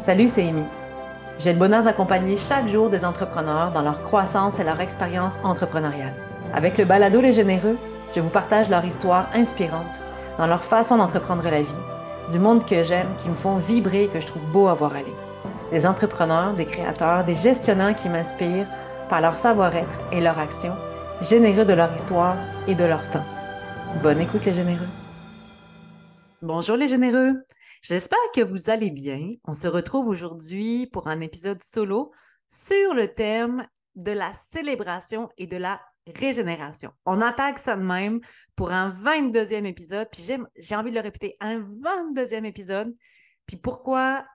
Salut, c'est Amy. J'ai le bonheur d'accompagner chaque jour des entrepreneurs dans leur croissance et leur expérience entrepreneuriale. Avec le balado Les Généreux, je vous partage leur histoire inspirante dans leur façon d'entreprendre la vie, du monde que j'aime, qui me font vibrer et que je trouve beau à voir aller. Des entrepreneurs, des créateurs, des gestionnaires qui m'inspirent par leur savoir-être et leur action, généreux de leur histoire et de leur temps. Bonne écoute les généreux. Bonjour les généreux. J'espère que vous allez bien. On se retrouve aujourd'hui pour un épisode solo sur le thème de la célébration et de la régénération. On attaque ça de même pour un 22e épisode, puis j'ai envie de le répéter, un 22e épisode. Puis pourquoi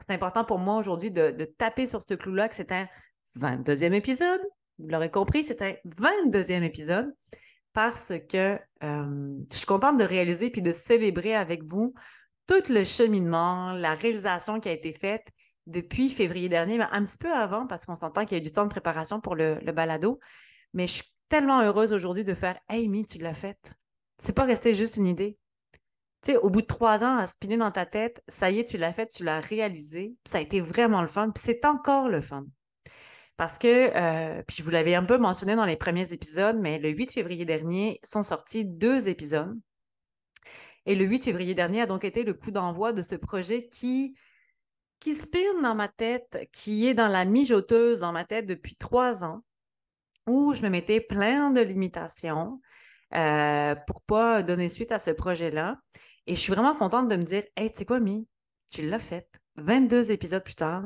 c'est important pour moi aujourd'hui de, taper sur ce clou-là que c'est un 22e épisode? Vous l'aurez compris, c'est un 22e épisode parce que euh, je suis contente de réaliser puis de célébrer avec vous tout le cheminement, la réalisation qui a été faite depuis février dernier, mais un petit peu avant, parce qu'on s'entend qu'il y a eu du temps de préparation pour le, balado. Mais je suis tellement heureuse aujourd'hui de faire Hey, Amy, tu l'as faite. C'est pas resté juste une idée. Tu au bout de trois ans à spinner dans ta tête, ça y est, tu l'as fait, tu l'as réalisé. Ça a été vraiment le fun. Puis c'est encore le fun. Parce que, euh, puis je vous l'avais un peu mentionné dans les premiers épisodes, mais le 8 février dernier sont sortis deux épisodes et le 8 février dernier a donc été le coup d'envoi de ce projet qui, qui dans ma tête, qui est dans la mijoteuse dans ma tête depuis trois ans, où je me mettais plein de limitations euh, pour ne pas donner suite à ce projet-là. Et je suis vraiment contente de me dire, hey, tu sais quoi, Mi, tu l'as fait. 22 épisodes plus tard,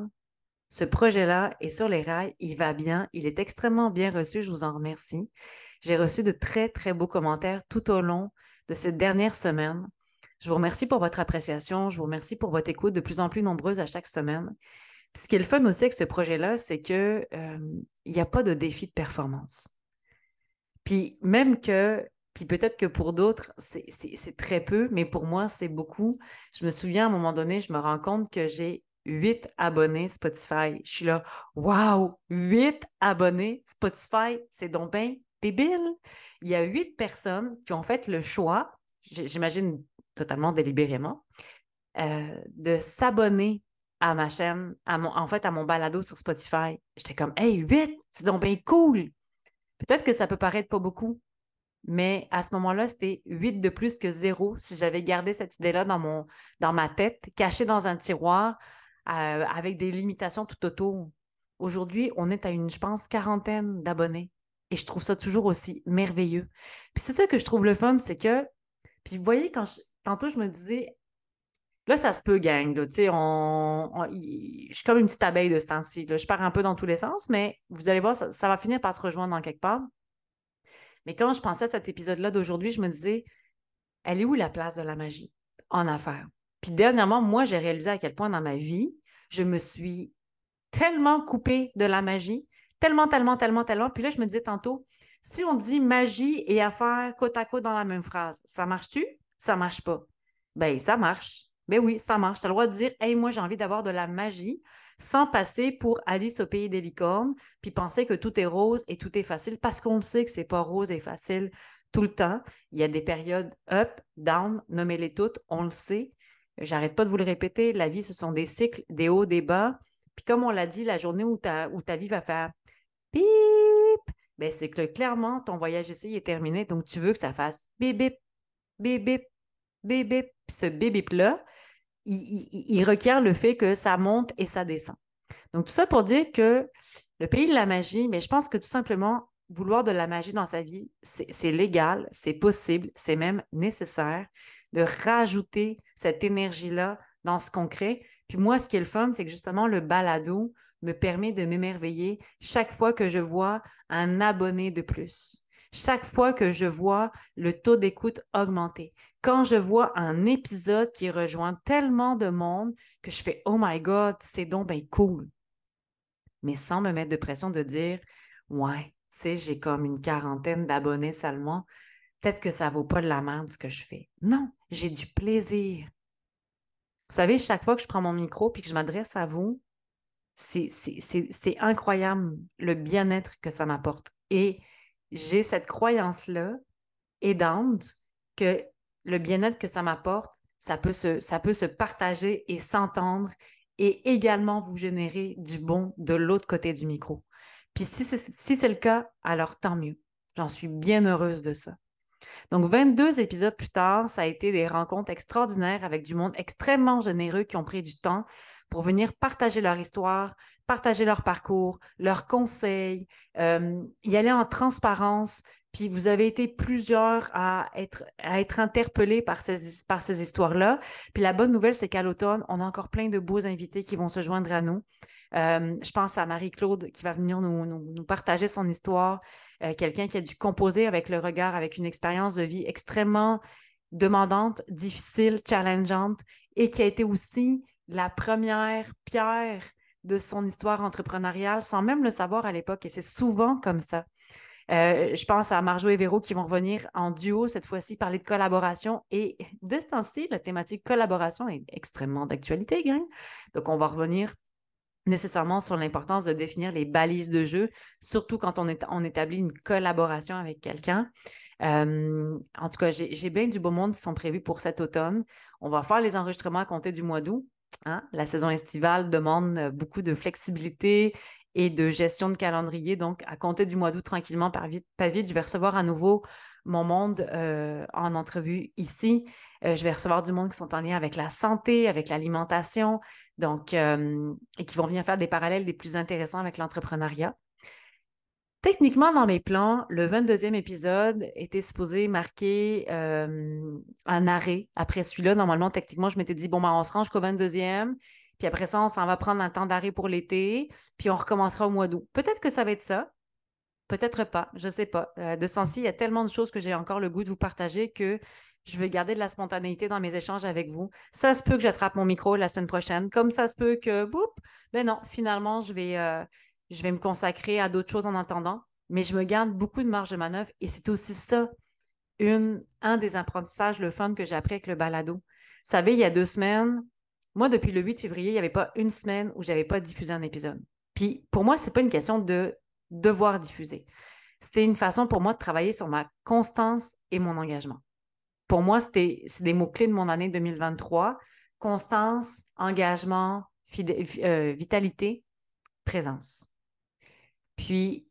ce projet-là est sur les rails, il va bien, il est extrêmement bien reçu, je vous en remercie. J'ai reçu de très, très beaux commentaires tout au long de cette dernière semaine. Je vous remercie pour votre appréciation. Je vous remercie pour votre écoute de plus en plus nombreuse à chaque semaine. ce qui est le fun aussi avec ce projet-là, c'est qu'il n'y a pas de défi de performance. Puis même que, puis peut-être que pour d'autres, c'est très peu, mais pour moi, c'est beaucoup. Je me souviens à un moment donné, je me rends compte que j'ai huit abonnés Spotify. Je suis là, waouh, huit abonnés Spotify, c'est donc débile il y a huit personnes qui ont fait le choix, j'imagine totalement délibérément, euh, de s'abonner à ma chaîne, à mon, en fait, à mon balado sur Spotify. J'étais comme, hey, huit, c'est donc bien cool. Peut-être que ça peut paraître pas beaucoup, mais à ce moment-là, c'était huit de plus que zéro si j'avais gardé cette idée-là dans, mon, dans ma tête, cachée dans un tiroir, euh, avec des limitations tout autour. Aujourd'hui, on est à une, je pense, quarantaine d'abonnés. Et je trouve ça toujours aussi merveilleux. Puis c'est ça que je trouve le fun, c'est que, puis vous voyez, quand tantôt je me disais, là, ça se peut, gang, tu sais, on, je suis comme une petite abeille de ce temps-ci, je pars un peu dans tous les sens, mais vous allez voir, ça, ça va finir par se rejoindre dans quelque part. Mais quand je pensais à cet épisode-là d'aujourd'hui, je me disais, elle est où la place de la magie en affaires? Puis dernièrement, moi, j'ai réalisé à quel point dans ma vie, je me suis tellement coupée de la magie Tellement, tellement, tellement, tellement. Puis là, je me disais tantôt, si on dit magie et affaires côte à côte dans la même phrase, ça marche-tu? Ça marche pas. Ben, ça marche. Ben oui, ça marche. Tu as le droit de dire, hey, moi, j'ai envie d'avoir de la magie sans passer pour Alice au pays des licornes, puis penser que tout est rose et tout est facile, parce qu'on sait que c'est pas rose et facile tout le temps. Il y a des périodes up, down, nommez-les toutes, on le sait. J'arrête pas de vous le répéter, la vie, ce sont des cycles, des hauts, des bas. Puis comme on l'a dit, la journée où où ta vie va faire bip, ben c'est que clairement, ton voyage ici est terminé. Donc, tu veux que ça fasse bip, bip, bip, bip, bip, ce bip, bip-là, il, requiert le fait que ça monte et ça descend. Donc, tout ça pour dire que le pays de la magie, mais je pense que tout simplement, vouloir de la magie dans sa vie, c'est légal, c'est possible, c'est même nécessaire de rajouter cette énergie-là dans ce concret. Puis moi, ce qui est le fun, c'est que justement, le balado me permet de m'émerveiller chaque fois que je vois un abonné de plus, chaque fois que je vois le taux d'écoute augmenter, quand je vois un épisode qui rejoint tellement de monde que je fais Oh my God, c'est donc bien cool. Mais sans me mettre de pression de dire Ouais, tu sais, j'ai comme une quarantaine d'abonnés seulement. Peut-être que ça vaut pas de la merde ce que je fais. Non, j'ai du plaisir. Vous savez, chaque fois que je prends mon micro et que je m'adresse à vous, c'est incroyable le bien-être que ça m'apporte. Et j'ai cette croyance-là aidante que le bien-être que ça m'apporte, ça, peut se, ça peut se partager et s'entendre et également vous générer du bon de l'autre côté du micro. Puis si c'est le cas, alors tant mieux. J'en suis bien heureuse de ça. Donc, 22 épisodes plus tard, ça a été des rencontres extraordinaires avec du monde extrêmement généreux qui ont pris du temps pour venir partager leur histoire, partager leur parcours, leurs conseils, euh, y aller en transparence. Puis vous avez été plusieurs à être, interpellés par ces, histoires-là. Puis la bonne nouvelle, c'est qu'à l'automne, on a encore plein de beaux invités qui vont se joindre à nous. Euh, je pense à Marie-Claude qui va venir nous, nous, partager son histoire. Euh, quelqu'un qui a dû composer avec le regard, avec une expérience de vie extrêmement demandante, difficile, challengeante et qui a été aussi la première pierre de son histoire entrepreneuriale sans même le savoir à l'époque. Et c'est souvent comme ça. Euh, je pense à Marjo et Véro qui vont revenir en duo cette fois-ci, parler de collaboration. Et de ce temps-ci, la thématique collaboration est extrêmement d'actualité, gang. Donc, on va revenir nécessairement sur l'importance de définir les balises de jeu, surtout quand on, est, on établit une collaboration avec quelqu'un. Euh, en tout cas, j'ai bien du beau monde qui sont prévus pour cet automne. On va faire les enregistrements à compter du mois d'août. Hein. La saison estivale demande euh, beaucoup de flexibilité et de gestion de calendrier. Donc, à compter du mois d'août, tranquillement, par vite, pas vite, je vais recevoir à nouveau mon monde euh, en entrevue ici. Euh, je vais recevoir du monde qui sont en lien avec la santé, avec l'alimentation, donc, et qui vont venir faire des parallèles des plus intéressants avec l'entrepreneuriat. Techniquement, dans mes plans, le 22e épisode était supposé marquer euh, un arrêt après celui-là. Normalement, techniquement, je m'étais dit, bon, ben, on se range qu'au 22e, puis après ça, on s'en va prendre un temps d'arrêt pour l'été, puis on recommencera au mois d'août. Peut-être que ça va être ça, peut-être pas, je ne sais pas. Euh, de sens il y a tellement de choses que j'ai encore le goût de vous partager que je vais garder de la spontanéité dans mes échanges avec vous. Ça se peut que j'attrape mon micro la semaine prochaine, comme ça se peut que, boum, ben non, finalement, je vais, euh, je vais me consacrer à d'autres choses en attendant, mais je me garde beaucoup de marge de manœuvre et c'est aussi ça, un des apprentissages, le fun que j'ai appris avec le balado. Vous savez, il y a deux semaines, moi, depuis le 8 février, il n'y avait pas une semaine où je n'avais pas diffusé un épisode. Puis pour moi, ce n'est pas une question de devoir diffuser. C'était une façon pour moi de travailler sur ma constance et mon engagement. Pour moi, c'était c'est des mots-clés de mon année 2023. Constance, engagement, euh, vitalité, présence. Puis,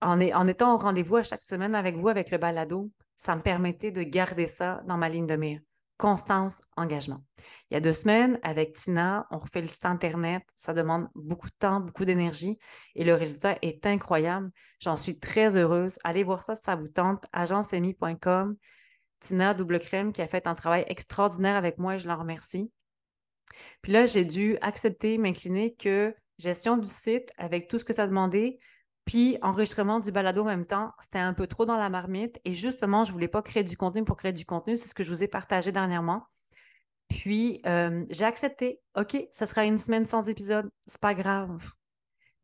en, étant au rendez-vous à chaque semaine avec vous, avec le balado, ça me permettait de garder ça dans ma ligne de mire. Constance, engagement. Il y a deux semaines, avec Tina, on refait le site Internet. Ça demande beaucoup de temps, beaucoup d'énergie et le résultat est incroyable. J'en suis très heureuse. Allez voir ça si ça vous tente. agencemi.com. Tina Double Crème qui a fait un travail extraordinaire avec moi je l'en remercie. Puis là, j'ai dû accepter, m'incliner que gestion du site avec tout ce que ça demandait, puis enregistrement du balado en même temps, c'était un peu trop dans la marmite. Et justement, je ne voulais pas créer du contenu pour créer du contenu. C'est ce que je vous ai partagé dernièrement. Puis euh, j'ai accepté. OK, ça sera une semaine sans épisode. C'est pas grave.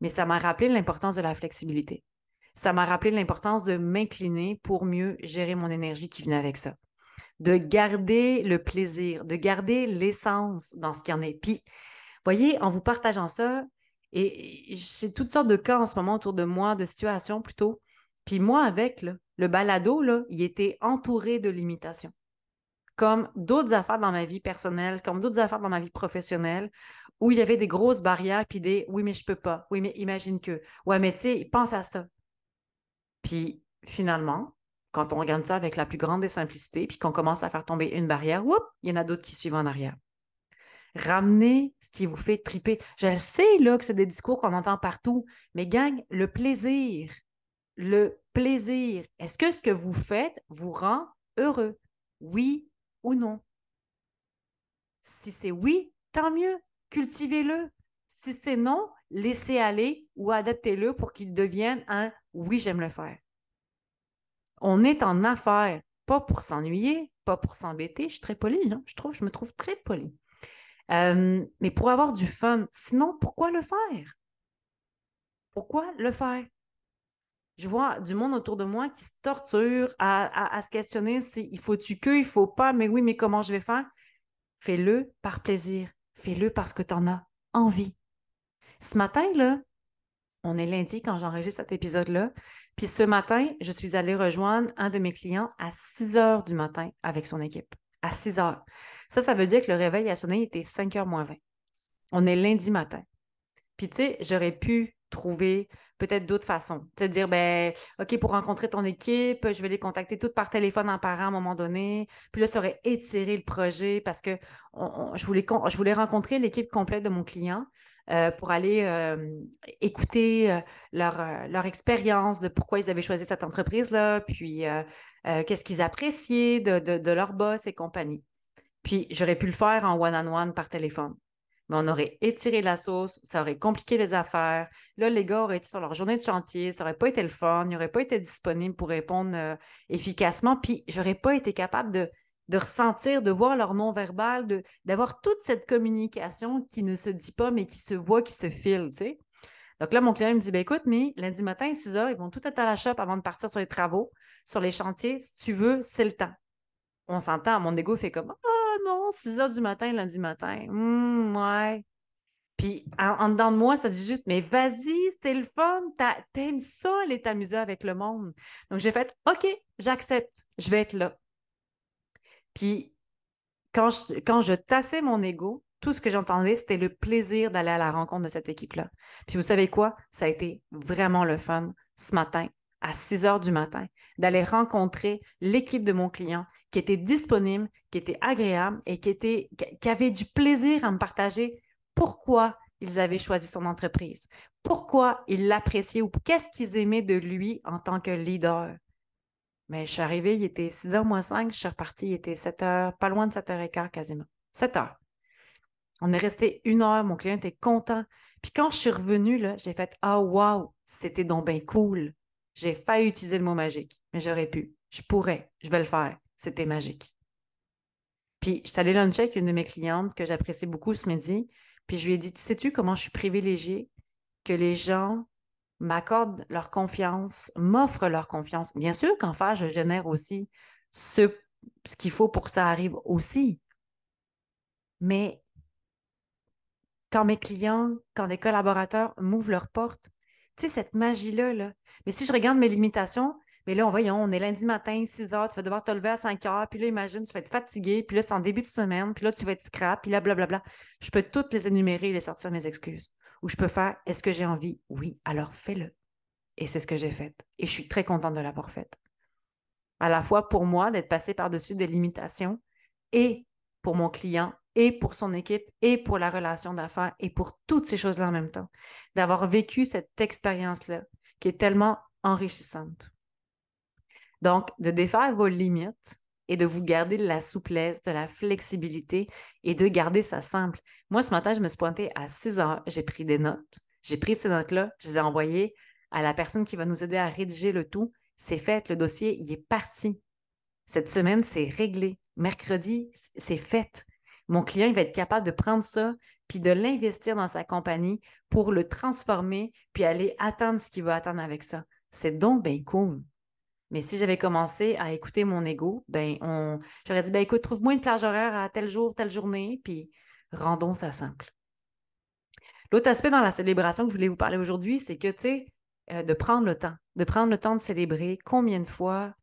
Mais ça m'a rappelé l'importance de la flexibilité. Ça m'a rappelé l'importance de m'incliner pour mieux gérer mon énergie qui venait avec ça. De garder le plaisir, de garder l'essence dans ce qu'il y en est. Puis, voyez, en vous partageant ça, et j'ai toutes sortes de cas en ce moment autour de moi, de situations plutôt. Puis moi, avec le balado, il était entouré de limitations. Comme d'autres affaires dans ma vie personnelle, comme d'autres affaires dans ma vie professionnelle, où il y avait des grosses barrières, puis des oui, mais je peux pas, oui, mais imagine que, ouais, mais tu sais, pense à ça. Puis finalement, quand on regarde ça avec la plus grande des simplicités, puis qu'on commence à faire tomber une barrière, il y en a d'autres qui suivent en arrière. Ramenez ce qui vous fait triper. Je sais là que c'est des discours qu'on entend partout, mais gang, le plaisir, le plaisir. Est-ce que ce que vous faites vous rend heureux? Oui ou non? Si c'est oui, tant mieux, cultivez-le. Si c'est non, laissez aller ou adaptez-le pour qu'il devienne un oui, j'aime le faire. On est en affaires, pas pour s'ennuyer, pas pour s'embêter. Je suis très polie, là. Je trouve, je me trouve très polie. Euh, mais pour avoir du fun. Sinon, pourquoi le faire? Pourquoi le faire? Je vois du monde autour de moi qui se torture à, se questionner si il faut-tu que, il faut pas, mais oui, mais comment je vais faire? Fais-le par plaisir. Fais-le parce que tu en as envie. Ce matin, là, on est lundi quand j'enregistre cet épisode-là. Puis ce matin, je suis allée rejoindre un de mes clients à 6 heures du matin avec son équipe à 6 heures. Ça, ça veut dire que le réveil a sonné, il était 5 h moins 20. On est lundi matin. Puis, tu sais, j'aurais pu trouver peut-être d'autres façons. Te dire, ben, OK, pour rencontrer ton équipe, je vais les contacter toutes par téléphone en parent à un moment donné. Puis là, ça aurait étiré le projet parce que je, voulais, rencontrer l'équipe complète de mon client. Euh, pour aller euh, écouter euh, leur, expérience de pourquoi ils avaient choisi cette entreprise-là, puis qu'est-ce qu'ils appréciaient de, de, leur boss et compagnie. Puis j'aurais pu le faire en one-on-one par téléphone mais on aurait étiré la sauce, ça aurait compliqué les affaires. Là, les gars auraient été sur leur journée de chantier, ça n'aurait pas été le fun, ils n'auraient pas été disponibles pour répondre euh, efficacement, puis j'aurais pas été capable de, de ressentir, de voir leur non-verbal, d'avoir toute cette communication qui ne se dit pas, mais qui se voit, qui se file. Donc là, mon client me dit, ben écoute, mais lundi matin, 6 heures, ils vont tout être à la shop avant de partir sur les travaux, sur les chantiers. Si tu veux, c'est le temps. On s'entend, mon ego fait comme, ah non, 6 heures du matin, lundi matin. Hum, ouais. Puis en, dedans de moi, ça dit juste, mais vas-y, c'est le fun, t'aimes ça, aller t'amuser avec le monde. Donc j'ai fait, OK, j'accepte, je vais être là. Puis quand je, quand je tassais mon ego, tout ce que j'entendais, c'était le plaisir d'aller à la rencontre de cette équipe-là. Puis vous savez quoi? Ça a été vraiment le fun ce matin, à 6 heures du matin, d'aller rencontrer l'équipe de mon client qui était disponible, qui était agréable et qui, était, qui avait du plaisir à me partager pourquoi ils avaient choisi son entreprise, pourquoi ils l'appréciaient ou qu'est-ce qu'ils aimaient de lui en tant que leader. Mais je suis arrivée, il était 6 h moins 5, je suis repartie, il était 7 h pas loin de 7 h 15 quasiment. 7 h On est resté une heure, mon client était content. Puis quand je suis revenue, j'ai fait Ah, wow, c'était donc bien cool. J'ai failli utiliser le mot magique, mais j'aurais pu. Je pourrais, je vais le faire. C'était magique. Puis, je suis allée luncher avec une de mes clientes que j'apprécie beaucoup ce midi. Puis, je lui ai dit, tu sais-tu comment je suis privilégiée que les gens m'accordent leur confiance, m'offrent leur confiance? Bien sûr qu'en faire, je génère aussi ce, ce qu'il faut pour que ça arrive aussi. Mais quand mes clients, quand des collaborateurs m'ouvrent leurs portes, cette magie-là, là. Mais si je regarde mes limitations, mais là, on voyons, on est lundi matin, 6 heures, tu vas devoir te lever à 5 heures, puis là, imagine, tu vas être fatigué, puis là, c'est en début de semaine, puis là, tu vas être scrap, puis là, blablabla. Je peux toutes les énumérer et les sortir mes excuses. Ou je peux faire, est-ce que j'ai envie? Oui, alors fais-le. Et c'est ce que j'ai fait. Et je suis très contente de l'avoir fait. À la fois pour moi, d'être passé par-dessus des limitations, et pour mon client, et pour son équipe, et pour la relation d'affaires, et pour toutes ces choses-là en même temps. D'avoir vécu cette expérience-là, qui est tellement enrichissante. Donc, de défaire vos limites et de vous garder de la souplesse, de la flexibilité et de garder ça simple. Moi, ce matin, je me suis pointée à 6 heures, j'ai pris des notes. J'ai pris ces notes-là, je les ai envoyées à la personne qui va nous aider à rédiger le tout. C'est fait, le dossier, il est parti. Cette semaine, c'est réglé. Mercredi, c'est fait. Mon client, il va être capable de prendre ça, puis de l'investir dans sa compagnie pour le transformer, puis aller atteindre ce qu'il va attendre avec ça. C'est donc bien cool. Mais si j'avais commencé à écouter mon ego, ben on, j'aurais dit ben écoute, trouve-moi une plage horaire à tel jour, telle journée, puis rendons ça simple. L'autre aspect dans la célébration que je voulais vous parler aujourd'hui, c'est que tu sais, euh, de prendre le temps, de prendre le temps de célébrer. Combien de fois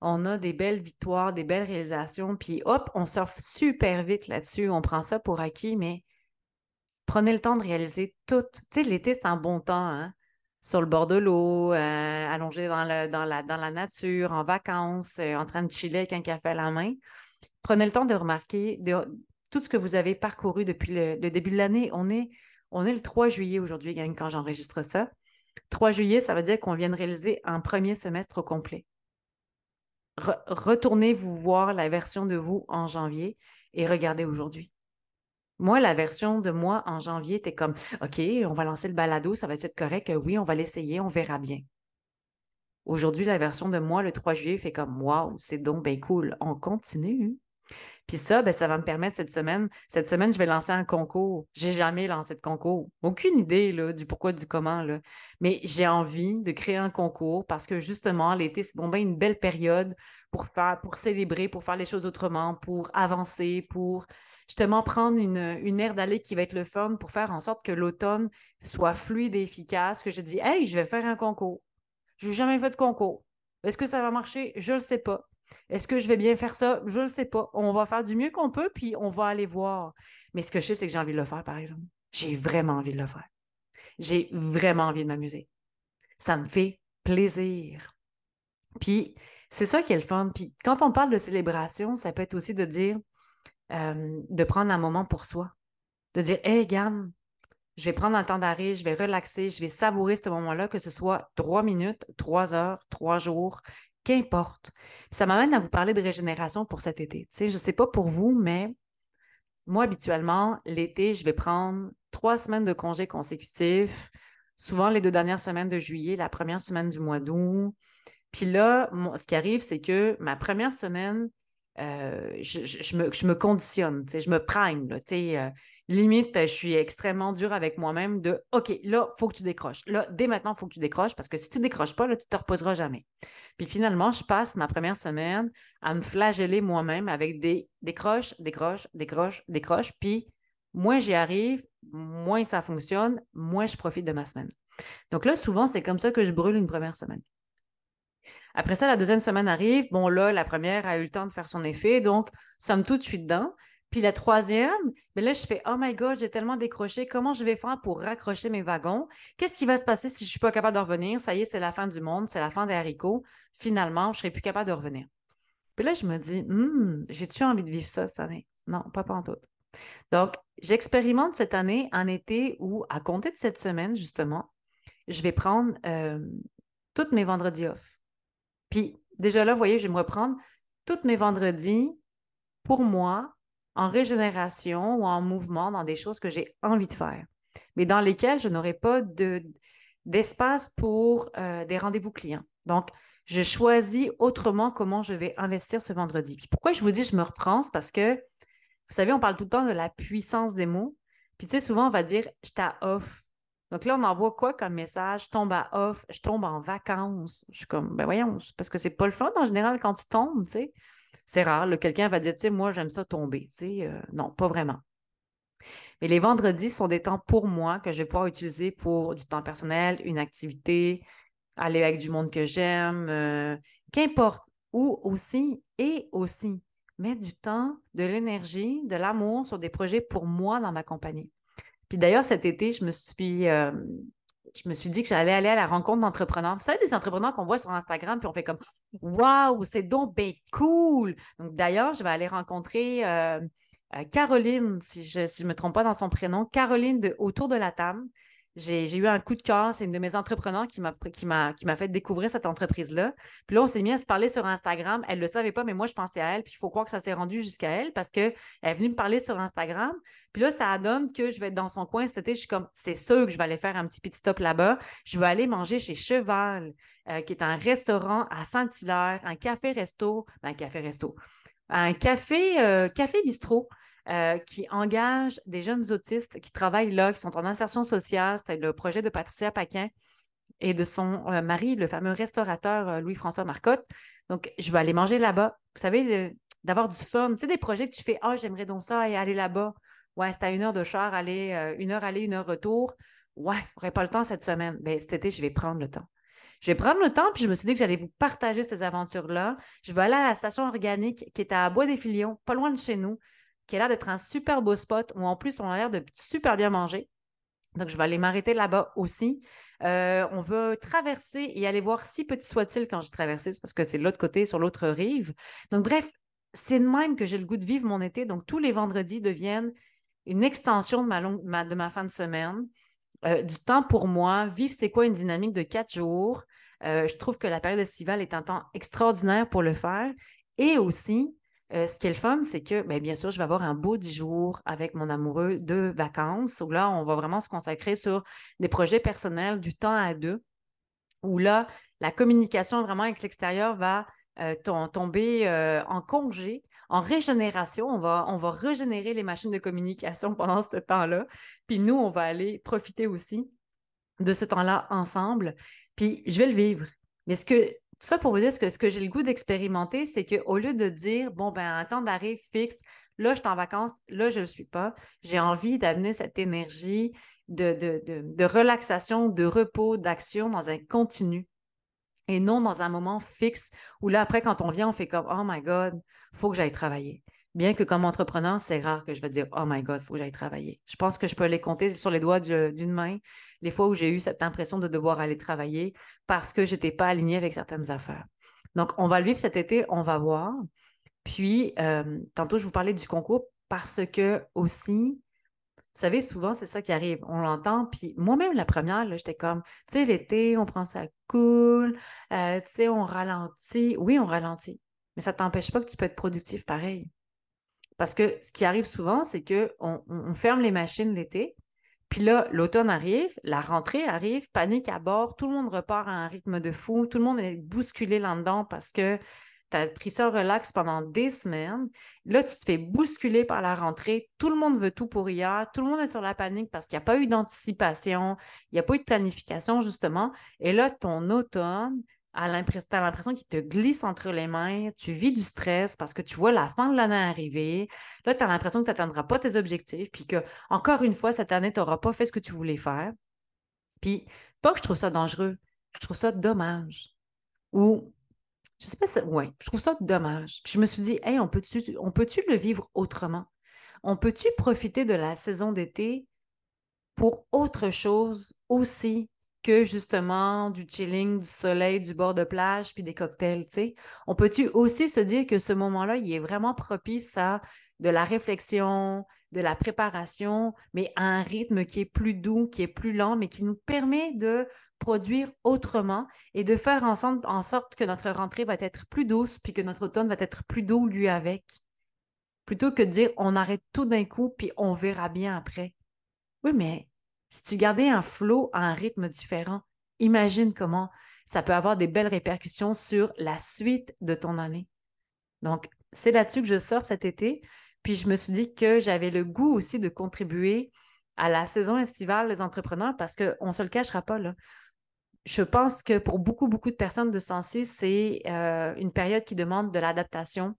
on a des belles victoires, des belles réalisations, puis hop, on surfe super vite là-dessus, on prend ça pour acquis, mais prenez le temps de réaliser tout. Tu sais, l'été, c'est un bon temps, hein? sur le bord de l'eau, euh, allongé dans, dans, la, dans la nature, en vacances, euh, en train de chiller avec un café à la main. Prenez le temps de remarquer tout ce que vous avez parcouru depuis le, début de l'année. On est, on est le 3 juillet aujourd'hui, quand j'enregistre ça. 3 juillet, ça veut dire qu'on vient de réaliser un premier semestre au complet. Retournez vous voir la version de vous en janvier et regardez aujourd'hui. Moi, la version de moi en janvier était comme OK, on va lancer le balado, ça va être correct? Oui, on va l'essayer, on verra bien. Aujourd'hui, la version de moi le 3 juillet fait comme Waouh, c'est donc bien cool, on continue. Puis ça, ben, ça va me permettre cette semaine. Cette semaine, je vais lancer un concours. J'ai jamais lancé de concours. Aucune idée là, du pourquoi, du comment. Là. Mais j'ai envie de créer un concours parce que justement, l'été, c'est bon, ben, une belle période pour faire, pour célébrer, pour faire les choses autrement, pour avancer, pour justement prendre une, une aire d'aller qui va être le fun pour faire en sorte que l'automne soit fluide et efficace. Que je dis, hey, je vais faire un concours. Je n'ai jamais fait de concours. Est-ce que ça va marcher? Je ne le sais pas. Est-ce que je vais bien faire ça? Je ne sais pas. On va faire du mieux qu'on peut, puis on va aller voir. Mais ce que je sais, c'est que j'ai envie de le faire, par exemple. J'ai vraiment envie de le faire. J'ai vraiment envie de m'amuser. Ça me fait plaisir. Puis, c'est ça qui est le fun. Puis, quand on parle de célébration, ça peut être aussi de dire, de prendre un moment pour soi. De dire, hé, hey, Gann, je vais prendre un temps d'arrêt, je vais relaxer, je vais savourer ce moment-là, que ce soit trois minutes, trois heures, trois jours, qu'importe. Ça m'amène à vous parler de régénération pour cet été. Je ne sais pas pour vous, mais moi, habituellement, l'été, je vais prendre trois semaines de congés consécutifs, souvent les deux dernières semaines de juillet, la première semaine du mois d'août. Puis là, ce qui arrive, c'est que ma première semaine, euh, je, me, conditionne, je me prime. Euh, limite, je suis extrêmement dure avec moi-même de OK, là, il faut que tu décroches. Là, dès maintenant, il faut que tu décroches parce que si tu ne décroches pas, là, tu ne te reposeras jamais. Puis finalement, je passe ma première semaine à me flageller moi-même avec des décroches, décroches, décroches, décroches. Puis moins j'y arrive, moins ça fonctionne, moins je profite de ma semaine. Donc là, souvent, c'est comme ça que je brûle une première semaine. Après ça, la deuxième semaine arrive. Bon, là, la première a eu le temps de faire son effet. Donc, somme toute, je suis dedans. Puis la troisième, mais ben là, je fais Oh my God, j'ai tellement décroché. Comment je vais faire pour raccrocher mes wagons? Qu'est-ce qui va se passer si je ne suis pas capable de revenir? Ça y est, c'est la fin du monde, c'est la fin des haricots. Finalement, je ne serai plus capable de revenir. Puis là, je me dis hum, j'ai-tu envie de vivre ça cette année? Non, pas en tout. Donc, j'expérimente cette année en été où, à compter de cette semaine, justement, je vais prendre euh, toutes mes vendredis off. Puis déjà là, vous voyez, je vais me reprendre tous mes vendredis pour moi en régénération ou en mouvement dans des choses que j'ai envie de faire, mais dans lesquelles je n'aurai pas d'espace pour euh, des rendez-vous clients. Donc, je choisis autrement comment je vais investir ce vendredi. Puis pourquoi je vous dis je me reprends, c'est parce que, vous savez, on parle tout le temps de la puissance des mots. Puis tu sais, souvent, on va dire je off. Donc là, on envoie quoi comme message? Je tombe à off, je tombe en vacances. Je suis comme, ben voyons, parce que c'est pas le fun en général quand tu tombes, tu sais. C'est rare, quelqu'un va dire, tu sais, moi, j'aime ça tomber. Tu sais, euh, non, pas vraiment. Mais les vendredis sont des temps pour moi que je vais pouvoir utiliser pour du temps personnel, une activité, aller avec du monde que j'aime, euh, qu'importe. Ou aussi, et aussi, mettre du temps, de l'énergie, de l'amour sur des projets pour moi dans ma compagnie. Puis d'ailleurs, cet été, je me suis, euh, je me suis dit que j'allais aller à la rencontre d'entrepreneurs. Vous savez, des entrepreneurs qu'on voit sur Instagram, puis on fait comme Waouh, c'est donc bien cool. Donc d'ailleurs, je vais aller rencontrer euh, euh, Caroline, si je ne me trompe pas dans son prénom, Caroline de Autour de la table j'ai eu un coup de cœur. C'est une de mes entrepreneurs qui m'a fait découvrir cette entreprise-là. Puis là, on s'est mis à se parler sur Instagram. Elle ne le savait pas, mais moi, je pensais à elle. Puis il faut croire que ça s'est rendu jusqu'à elle parce qu'elle est venue me parler sur Instagram. Puis là, ça donne que je vais être dans son coin cet été. Je suis comme, c'est sûr que je vais aller faire un petit petit stop là-bas. Je vais aller manger chez Cheval, euh, qui est un restaurant à Saint-Hilaire, un café-resto, ben, un café-resto, un café, euh, café bistrot. Euh, qui engage des jeunes autistes qui travaillent là, qui sont en insertion sociale. C'était le projet de Patricia Paquin et de son euh, mari, le fameux restaurateur euh, Louis-François Marcotte. Donc, je vais aller manger là-bas. Vous savez, d'avoir du fun. Tu sais, des projets que tu fais, ah, j'aimerais donc ça et aller là-bas. Ouais, c'est à une heure de char, aller, une heure aller, une heure retour. Ouais, j'aurais pas le temps cette semaine. Bien, cet été, je vais prendre le temps. Je vais prendre le temps, puis je me suis dit que j'allais vous partager ces aventures-là. Je vais aller à la station organique qui est à Bois des Filions, pas loin de chez nous qui a l'air d'être un super beau spot où en plus on a l'air de super bien manger. Donc, je vais aller m'arrêter là-bas aussi. Euh, on veut traverser et aller voir si petit soit-il quand j'ai traversé, parce que c'est de l'autre côté, sur l'autre rive. Donc, bref, c'est de même que j'ai le goût de vivre mon été. Donc, tous les vendredis deviennent une extension de ma, fin de semaine. Euh, du temps pour moi. Vivre, c'est quoi une dynamique de quatre jours? Euh, je trouve que la période estivale est un temps extraordinaire pour le faire. Et aussi, euh, ce qui est le fun, c'est que, bien, bien sûr, je vais avoir un beau dix jours avec mon amoureux de vacances, où là, on va vraiment se consacrer sur des projets personnels, du temps à deux, où là, la communication vraiment avec l'extérieur va euh, tomber euh, en congé, en régénération. On va, on va régénérer les machines de communication pendant ce temps-là. Puis nous, on va aller profiter aussi de ce temps-là ensemble. Puis je vais le vivre. Mais ce que tout ça pour vous dire ce que, ce que j'ai le goût d'expérimenter, c'est qu'au lieu de dire, bon, ben, un temps d'arrêt fixe, là, je suis en vacances, là, je ne le suis pas, j'ai envie d'amener cette énergie de, relaxation, de repos, d'action dans un continu. et non dans un moment fixe où là, après, quand on vient, on fait comme Oh my God, faut que j'aille travailler. Bien que comme entrepreneur, c'est rare que je vais dire Oh my God, faut que j'aille travailler. Je pense que je peux les compter sur les doigts d'une main les fois où j'ai eu cette impression de devoir aller travailler parce que je n'étais pas alignée avec certaines affaires. Donc, on va le vivre cet été, on va voir. Puis, euh, tantôt, je vous parlais du concours parce que aussi, vous savez, souvent, c'est ça qui arrive. On l'entend, puis moi-même, la première, j'étais comme, tu sais, l'été, on prend ça cool, euh, tu sais, on ralentit. Oui, on ralentit, mais ça ne t'empêche pas que tu peux être productif pareil. Parce que ce qui arrive souvent, c'est qu'on on ferme les machines l'été, puis là, l'automne arrive, la rentrée arrive, panique à bord, tout le monde repart à un rythme de fou, tout le monde est bousculé là-dedans parce que tu as pris ça relax pendant des semaines. Là, tu te fais bousculer par la rentrée. Tout le monde veut tout pour hier. Tout le monde est sur la panique parce qu'il n'y a pas eu d'anticipation, il n'y a pas eu de planification, justement. Et là, ton automne, tu as l'impression qu'il te glisse entre les mains, tu vis du stress parce que tu vois la fin de l'année arriver. Là, tu as l'impression que tu n'atteindras pas tes objectifs, puis que, encore une fois, cette année, tu n'auras pas fait ce que tu voulais faire. Puis, pas que je trouve ça dangereux, je trouve ça dommage. Ou je sais pas si. Oui, je trouve ça dommage. Puis je me suis dit, hey, on peut-tu on peut le vivre autrement? On peut-tu profiter de la saison d'été pour autre chose aussi? Que justement du chilling, du soleil, du bord de plage, puis des cocktails, tu sais? On peut-tu aussi se dire que ce moment-là, il est vraiment propice à de la réflexion, de la préparation, mais à un rythme qui est plus doux, qui est plus lent, mais qui nous permet de produire autrement et de faire en sorte que notre rentrée va être plus douce, puis que notre automne va être plus doux lui avec. Plutôt que de dire on arrête tout d'un coup, puis on verra bien après. Oui, mais si tu gardais un flot à un rythme différent, imagine comment ça peut avoir des belles répercussions sur la suite de ton année. Donc, c'est là-dessus que je sors cet été. Puis je me suis dit que j'avais le goût aussi de contribuer à la saison estivale des entrepreneurs parce qu'on ne se le cachera pas. Je pense que pour beaucoup, beaucoup de personnes de sensé, c'est euh, une période qui demande de l'adaptation,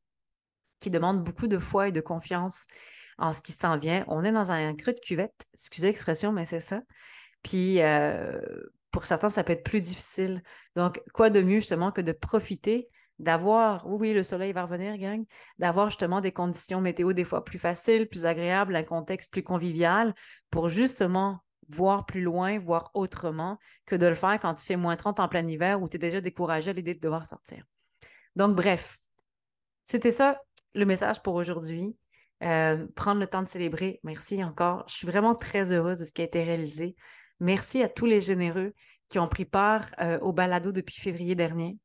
qui demande beaucoup de foi et de confiance en ce qui s'en vient. On est dans un creux de cuvette, excusez l'expression, mais c'est ça. Puis euh, pour certains, ça peut être plus difficile. Donc, quoi de mieux justement que de profiter d'avoir, oui, oui, le soleil va revenir, gang, d'avoir justement des conditions météo des fois plus faciles, plus agréables, un contexte plus convivial pour justement voir plus loin, voir autrement, que de le faire quand il fait moins 30 en plein hiver où tu es déjà découragé à l'idée de devoir sortir. Donc, bref, c'était ça le message pour aujourd'hui. Euh, prendre le temps de célébrer. Merci encore. Je suis vraiment très heureuse de ce qui a été réalisé. Merci à tous les généreux qui ont pris part euh, au balado depuis février dernier.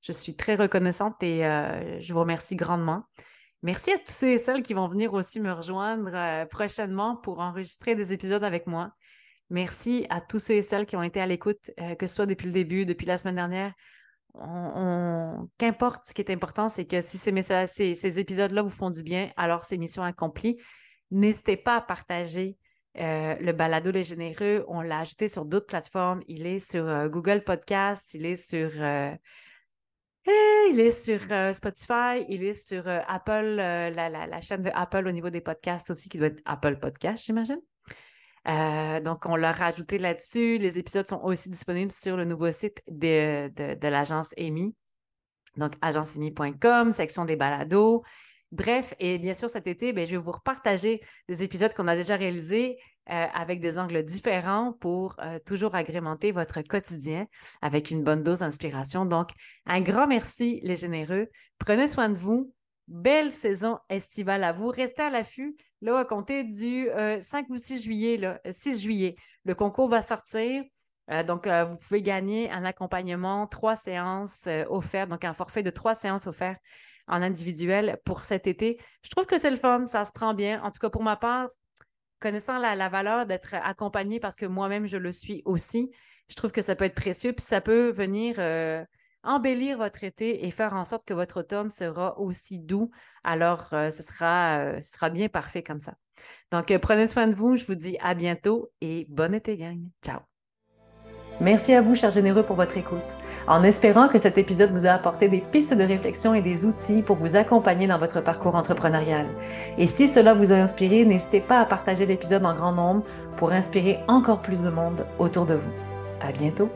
Je suis très reconnaissante et euh, je vous remercie grandement. Merci à tous ceux et celles qui vont venir aussi me rejoindre prochainement pour enregistrer des épisodes avec moi. Merci à tous ceux et celles qui ont été à l'écoute, que ce soit depuis le début, depuis la semaine dernière. Qu'importe, ce qui est important, c'est que si ces, épisodes-là vous font du bien, alors c'est mission accomplie. N'hésitez pas à partager euh, le balado Les Généreux. On l'a ajouté sur d'autres plateformes. Il est sur euh, Google Podcast, il est sur, eh, est sur Spotify, il est sur Apple, la, la, chaîne de Apple au niveau des podcasts aussi, qui doit être Apple Podcast, j'imagine. Euh, donc, on l'a rajouté là-dessus. Les épisodes sont aussi disponibles sur le nouveau site de, l'agence EMI. Donc, agenceemi.com, section des balados. Bref, et bien sûr, cet été, ben, je vais vous repartager des épisodes qu'on a déjà réalisés euh, avec des angles différents pour euh, toujours agrémenter votre quotidien avec une bonne dose d'inspiration. Donc, un grand merci, les généreux. Prenez soin de vous. Belle saison estivale à vous. Restez à l'affût. Là, à compter du 5 euh, ou 6 juillet, là, 6 euh, juillet, le concours va sortir. Euh, donc, vous pouvez gagner un accompagnement, trois séances offertes, donc un forfait de trois séances offertes en individuel pour cet été. Je trouve que c'est le fun, ça se prend bien. En tout cas, pour ma part, connaissant la valeur d'être accompagné parce que moi-même, je le suis aussi, je trouve que ça peut être précieux, puis ça peut venir embellir votre été et faire en sorte que votre automne sera aussi doux, alors euh, ce, sera, euh, ce sera bien parfait comme ça. Donc, euh, prenez soin de vous. Je vous dis à bientôt et bon été, gang. Ciao. Merci à vous, chers généreux, pour votre écoute. En espérant que cet épisode vous a apporté des pistes de réflexion et des outils pour vous accompagner dans votre parcours entrepreneurial. Et si cela vous a inspiré, n'hésitez pas à partager l'épisode en grand nombre pour inspirer encore plus de monde autour de vous. À bientôt!